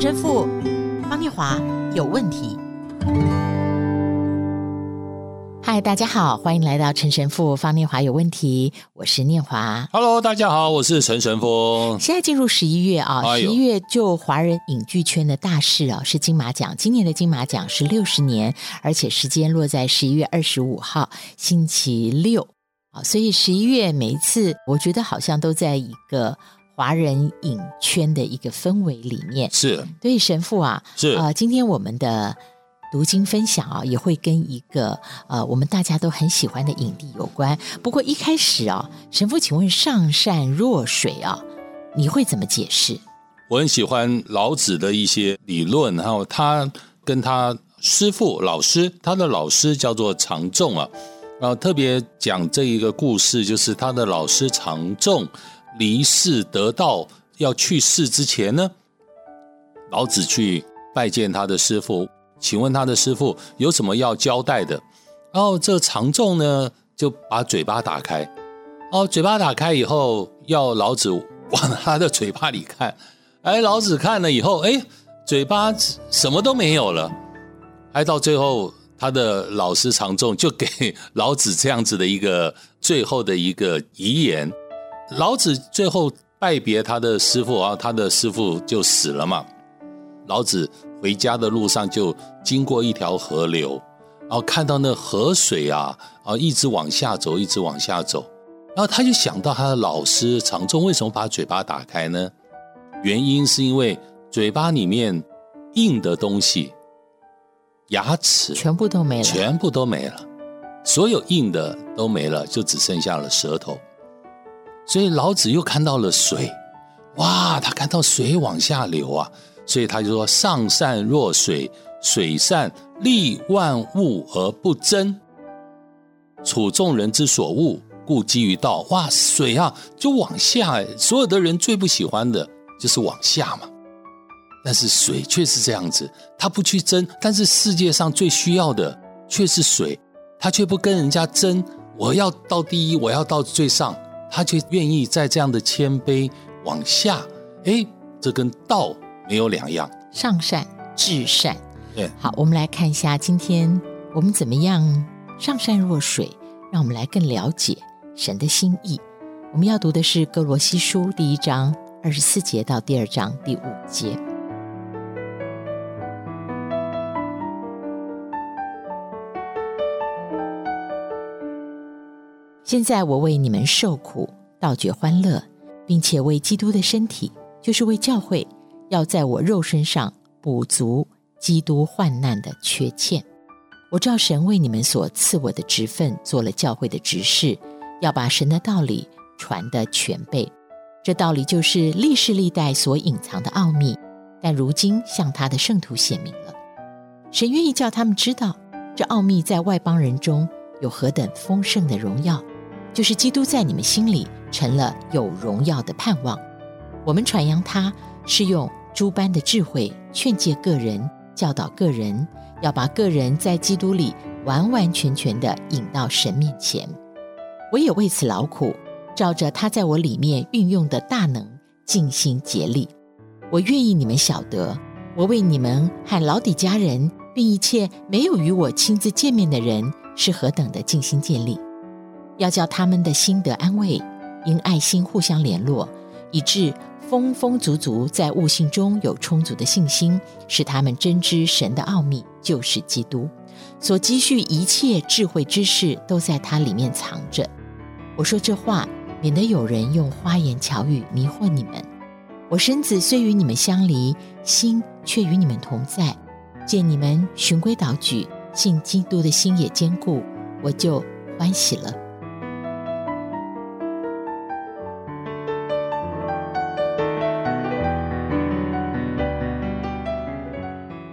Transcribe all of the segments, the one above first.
陈神父方念华有问题。嗨，大家好，欢迎来到陈神父方念华有问题，我是念华。Hello，大家好，我是陈神父。现在进入十一月啊，十一月就华人影剧圈的大事啊，是金马奖。今年的金马奖是六十年，而且时间落在十一月二十五号星期六啊，所以十一月每一次，我觉得好像都在一个华人影圈的一个氛围里面。是，所以神父啊，是啊、呃，今天我们的。读经分享啊，也会跟一个呃，我们大家都很喜欢的影帝有关。不过一开始啊，神父，请问“上善若水”啊，你会怎么解释？我很喜欢老子的一些理论，然后他跟他师父、老师，他的老师叫做常仲啊，然后特别讲这一个故事，就是他的老师常仲离世得道要去世之前呢，老子去拜见他的师傅。请问他的师傅有什么要交代的？然后这常仲呢就把嘴巴打开，哦，嘴巴打开以后要老子往他的嘴巴里看，哎，老子看了以后，哎，嘴巴什么都没有了，还到最后他的老师常仲就给老子这样子的一个最后的一个遗言，老子最后拜别他的师父，然后他的师傅就死了嘛，老子。回家的路上就经过一条河流，然后看到那河水啊，啊一直往下走，一直往下走，然后他就想到他的老师常仲为什么把嘴巴打开呢？原因是因为嘴巴里面硬的东西，牙齿全部都没了，全部都没了，所有硬的都没了，就只剩下了舌头。所以老子又看到了水，哇，他看到水往下流啊。所以他就说：“上善若水，水善利万物而不争，处众人之所恶，故几于道。”哇，水啊，就往下，所有的人最不喜欢的就是往下嘛。但是水却是这样子，他不去争，但是世界上最需要的却是水，他却不跟人家争。我要到第一，我要到最上，他却愿意在这样的谦卑往下。哎，这跟道。没有两样，上善至善。对，好，我们来看一下今天我们怎么样上善若水，让我们来更了解神的心意。我们要读的是《哥罗西书》第一章二十四节到第二章第五节。现在我为你们受苦，倒觉欢乐，并且为基督的身体，就是为教会。要在我肉身上补足基督患难的缺欠。我照神为你们所赐我的职分，做了教会的执事，要把神的道理传得全备。这道理就是历世历代所隐藏的奥秘，但如今向他的圣徒显明了。神愿意叫他们知道，这奥秘在外邦人中有何等丰盛的荣耀，就是基督在你们心里成了有荣耀的盼望。我们传扬他是用。诸般的智慧劝诫个人，教导个人，要把个人在基督里完完全全的引到神面前。我也为此劳苦，照着他在我里面运用的大能，尽心竭力。我愿意你们晓得，我为你们和老底家人，并一切没有与我亲自见面的人，是何等的尽心竭力，要叫他们的心得安慰，因爱心互相联络，以致。丰丰足足在悟性中有充足的信心，使他们真知神的奥秘，就是基督。所积蓄一切智慧知识，都在他里面藏着。我说这话，免得有人用花言巧语迷惑你们。我身子虽与你们相离，心却与你们同在。见你们循规蹈矩，信基督的心也坚固，我就欢喜了。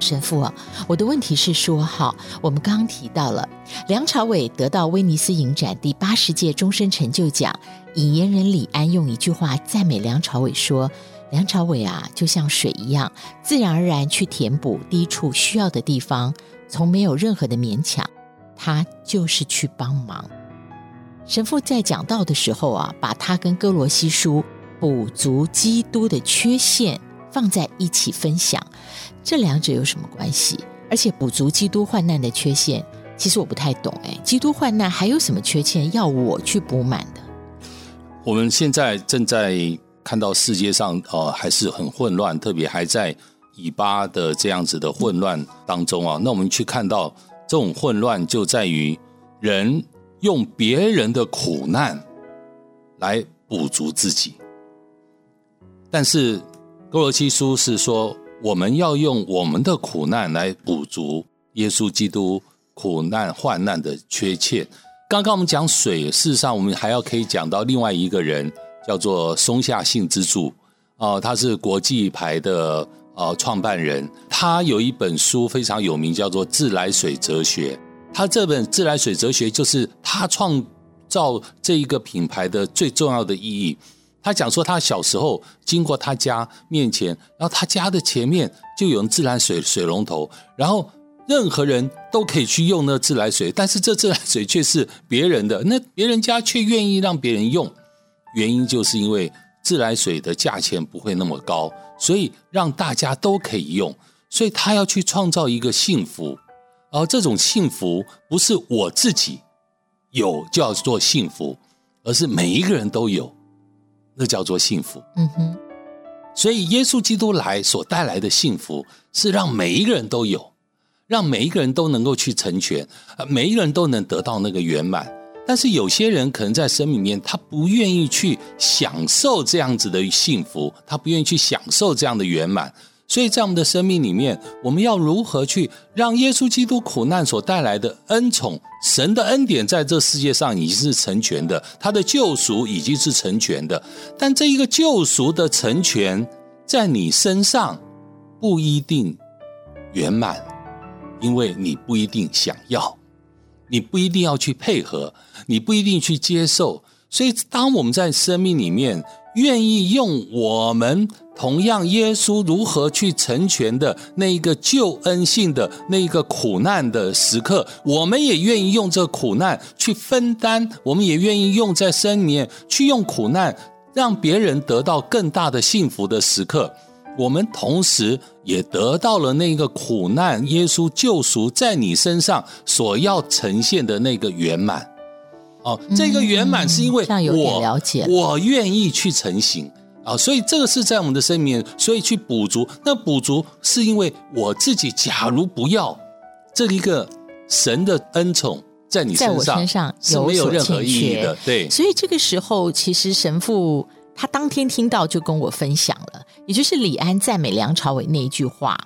神父啊，我的问题是说，哈，我们刚提到了梁朝伟得到威尼斯影展第八十届终身成就奖，引言人李安用一句话赞美梁朝伟说：“梁朝伟啊，就像水一样，自然而然去填补低处需要的地方，从没有任何的勉强，他就是去帮忙。”神父在讲道的时候啊，把他跟哥罗西书补足基督的缺陷放在一起分享，这两者有什么关系？而且补足基督患难的缺陷，其实我不太懂哎。基督患难还有什么缺陷要我去补满的？我们现在正在看到世界上呃还是很混乱，特别还在以巴的这样子的混乱当中啊。那我们去看到这种混乱，就在于人用别人的苦难来补足自己。但是多罗西书是说，我们要用我们的苦难来补足耶稣基督苦难患难的缺欠。刚刚我们讲水，事实上我们还要可以讲到另外一个人，叫做松下幸之助啊，他是国际牌的呃创办人，他有一本书非常有名，叫做《自来水哲学》。他这本《自来水哲学》就是他创造这一个品牌的最重要的意义。他讲说，他小时候经过他家面前，然后他家的前面就有自来水水龙头，然后任何人都可以去用那自来水，但是这自来水却是别人的，那别人家却愿意让别人用，原因就是因为自来水的价钱不会那么高，所以让大家都可以用，所以他要去创造一个幸福，而这种幸福不是我自己有就要做幸福，而是每一个人都有。那叫做幸福。嗯哼，所以耶稣基督来所带来的幸福，是让每一个人都有，让每一个人都能够去成全，每一个人都能得到那个圆满。但是有些人可能在生命里面，他不愿意去享受这样子的幸福，他不愿意去享受这样的圆满。所以在我们的生命里面，我们要如何去让耶稣基督苦难所带来的恩宠、神的恩典，在这世界上已经是成全的，他的救赎已经是成全的。但这一个救赎的成全，在你身上不一定圆满，因为你不一定想要，你不一定要去配合，你不一定去接受。所以，当我们在生命里面愿意用我们。同样，耶稣如何去成全的那一个救恩性的那一个苦难的时刻，我们也愿意用这苦难去分担，我们也愿意用在生里面去用苦难，让别人得到更大的幸福的时刻，我们同时也得到了那个苦难耶稣救赎在你身上所要呈现的那个圆满。哦，这个圆满是因为我我愿意去成行。啊，所以这个是在我们的生命，所以去补足。那补足是因为我自己，假如不要这一个神的恩宠在你身上，在我身上是没有任何意义的。对，所以这个时候，其实神父他当天听到就跟我分享了，也就是李安赞美梁朝伟那一句话，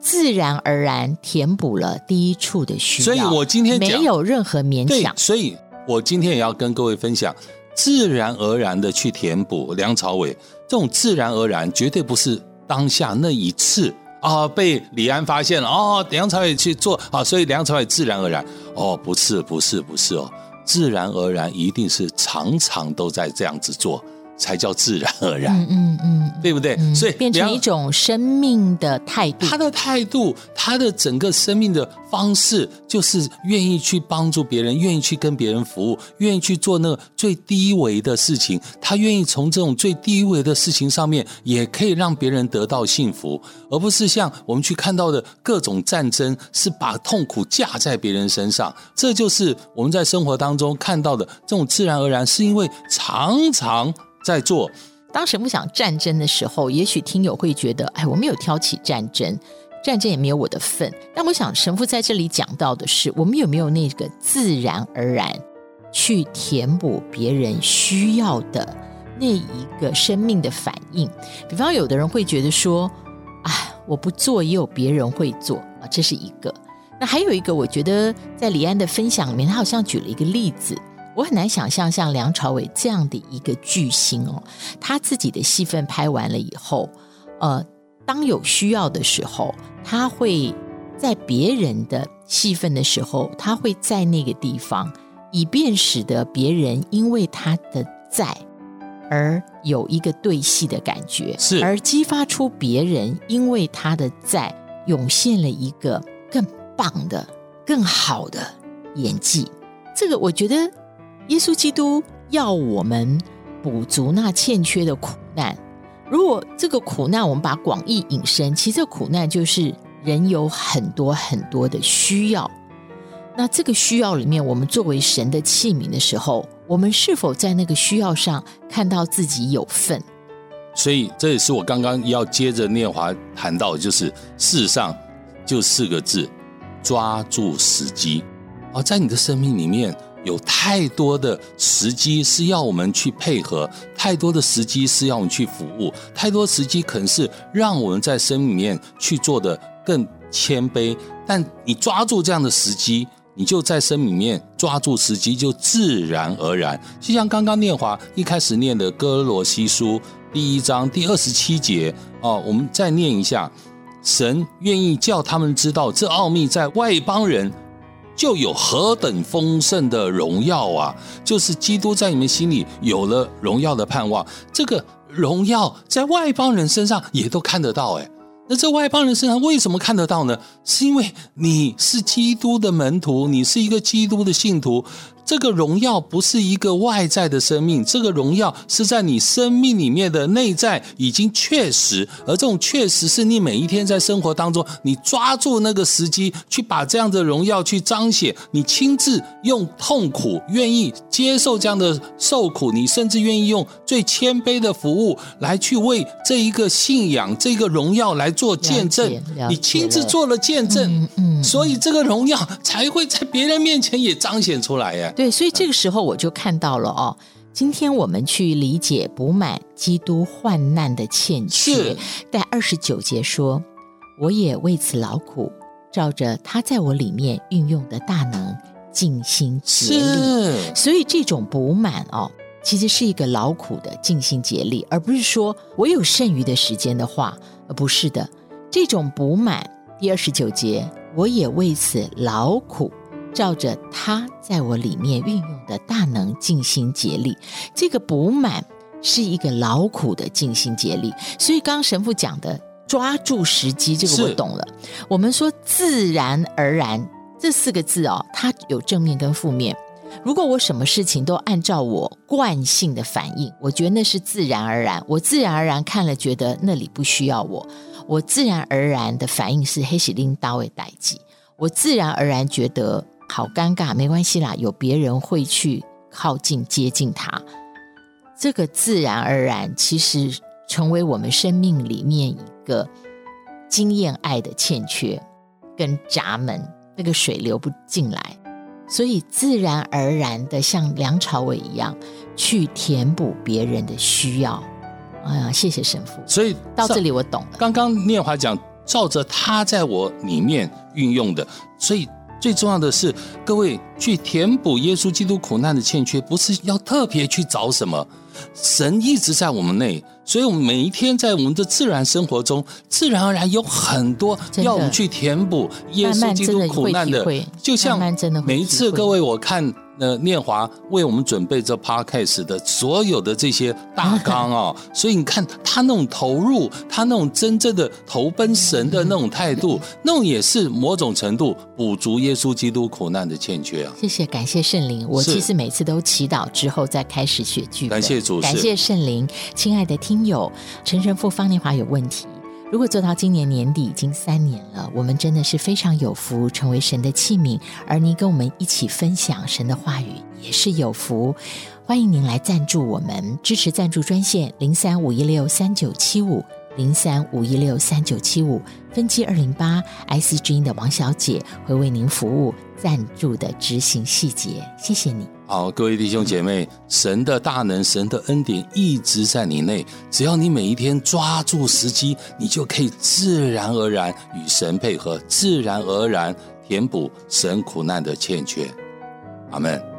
自然而然填补了第一处的需要。所以我今天没有任何勉强。所以我今天也要跟各位分享。自然而然的去填补梁朝伟，这种自然而然绝对不是当下那一次啊，被李安发现了哦，梁朝伟去做啊，所以梁朝伟自然而然哦，不是不是不是哦，自然而然一定是常常都在这样子做。才叫自然而然，嗯嗯，嗯，对不对？嗯、所以变成一种生命的态度。他的态度，他的整个生命的方式，就是愿意去帮助别人，愿意去跟别人服务，愿意去做那个最低维的事情。他愿意从这种最低维的事情上面，也可以让别人得到幸福，而不是像我们去看到的各种战争，是把痛苦架在别人身上。这就是我们在生活当中看到的这种自然而然，是因为常常。在做。当神父讲战争的时候，也许听友会觉得，哎，我没有挑起战争，战争也没有我的份。但我想，神父在这里讲到的是，我们有没有那个自然而然去填补别人需要的那一个生命的反应？比方，有的人会觉得说，哎，我不做也有别人会做啊，这是一个。那还有一个，我觉得在李安的分享里面，他好像举了一个例子。我很难想象像梁朝伟这样的一个巨星哦，他自己的戏份拍完了以后，呃，当有需要的时候，他会在别人的戏份的时候，他会在那个地方，以便使得别人因为他的在而有一个对戏的感觉，是而激发出别人因为他的在涌现了一个更棒的、更好的演技。这个我觉得。耶稣基督要我们补足那欠缺的苦难。如果这个苦难我们把广义引申，其实这苦难就是人有很多很多的需要。那这个需要里面，我们作为神的器皿的时候，我们是否在那个需要上看到自己有份？所以这也是我刚刚要接着念华谈到的，就是事实上就四个字：抓住时机。而在你的生命里面，有太多的时机是要我们去配合，太多的时机是要我们去服务，太多时机可能是让我们在生命里面去做的更谦卑。但你抓住这样的时机。你就在生命里面抓住时机，就自然而然。就像刚刚念华一开始念的《哥罗西书》第一章第二十七节哦，我们再念一下：神愿意叫他们知道这奥秘在外邦人就有何等丰盛的荣耀啊！就是基督在你们心里有了荣耀的盼望，这个荣耀在外邦人身上也都看得到哎。那这外邦人身上为什么看得到呢？是因为你是基督的门徒，你是一个基督的信徒。这个荣耀不是一个外在的生命，这个荣耀是在你生命里面的内在已经确实，而这种确实是你每一天在生活当中，你抓住那个时机去把这样的荣耀去彰显，你亲自用痛苦愿意接受这样的受苦，你甚至愿意用最谦卑的服务来去为这一个信仰、这个荣耀来做见证，你亲自做了见证，嗯嗯，所以这个荣耀才会在别人面前也彰显出来呀。对，所以这个时候我就看到了哦。今天我们去理解补满基督患难的欠缺，在二十九节说：“我也为此劳苦，照着他在我里面运用的大能，尽心竭力。”，所以这种补满哦，其实是一个劳苦的尽心竭力，而不是说我有剩余的时间的话，而不是的。这种补满，第二十九节，我也为此劳苦。照着他在我里面运用的大能尽心竭力，这个补满是一个劳苦的尽心竭力。所以刚刚神父讲的抓住时机，这个我懂了。我们说自然而然这四个字哦，它有正面跟负面。如果我什么事情都按照我惯性的反应，我觉得那是自然而然。我自然而然看了，觉得那里不需要我。我自然而然的反应是黑喜拎大卫代记。我自然而然觉得。好尴尬，没关系啦，有别人会去靠近接近他。这个自然而然，其实成为我们生命里面一个经验爱的欠缺跟闸门，那个水流不进来，所以自然而然的像梁朝伟一样去填补别人的需要。哎呀，谢谢神父。所以到这里我懂了。刚刚念华讲，照着他在我里面运用的，所以。最重要的是，各位去填补耶稣基督苦难的欠缺，不是要特别去找什么，神一直在我们内，所以我们每一天在我们的自然生活中，自然而然有很多要我们去填补耶稣基督苦难的，就像每一次各位我看。那念华为我们准备这 podcast 的所有的这些大纲哦，所以你看他那种投入，他那种真正的投奔神的那种态度，那种也是某种程度补足耶稣基督苦难的欠缺啊。谢谢，感谢圣灵。我其实每次都祈祷之后再开始写剧本。感谢主，感谢圣灵。亲爱的听友，陈神父方念华有问题。如果做到今年年底已经三年了，我们真的是非常有福，成为神的器皿。而您跟我们一起分享神的话语，也是有福。欢迎您来赞助我们，支持赞助专线零三五一六三九七五零三五一六三九七五，分机二零八 IC 之音的王小姐会为您服务赞助的执行细节。谢谢你。好，各位弟兄姐妹，神的大能、神的恩典一直在你内。只要你每一天抓住时机，你就可以自然而然与神配合，自然而然填补神苦难的欠缺。阿门。